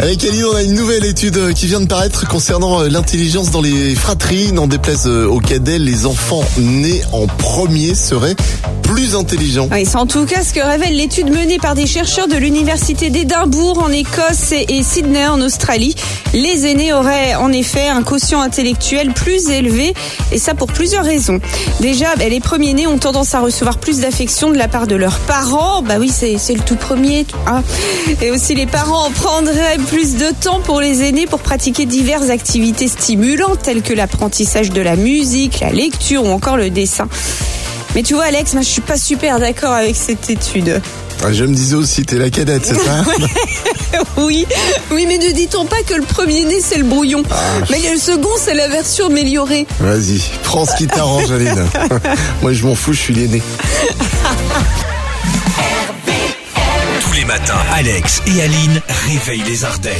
Avec Aline, on a une nouvelle étude qui vient de paraître concernant euh, l'intelligence dans les fratries. N'en déplaise euh, au cadet, les enfants nés en premier seraient plus intelligents. Oui, c'est en tout cas ce que révèle l'étude menée par des chercheurs de l'université d'Édimbourg en Écosse et Sydney en Australie. Les aînés auraient en effet un quotient intellectuel plus élevé et ça pour plusieurs raisons. Déjà, ben, les premiers-nés ont tendance à recevoir plus d'affection de la part de leurs parents. Bah oui, c'est le tout premier. Hein. Et aussi les parents prendraient plus de temps pour les aînés pour pratiquer diverses activités stimulantes telles que l'apprentissage de la musique, la lecture ou encore le dessin. Mais tu vois Alex, moi je suis pas super d'accord avec cette étude. Ah, je me disais aussi, t'es la cadette, c'est ça Oui, oui, mais ne dit-on pas que le premier né c'est le brouillon? Ah. Mais le second c'est la version améliorée. Vas-y, prends ce qui t'arrange, Aline. Moi je m'en fous, je suis l'aîné. matin, Alex et Aline réveillent les Ardennes.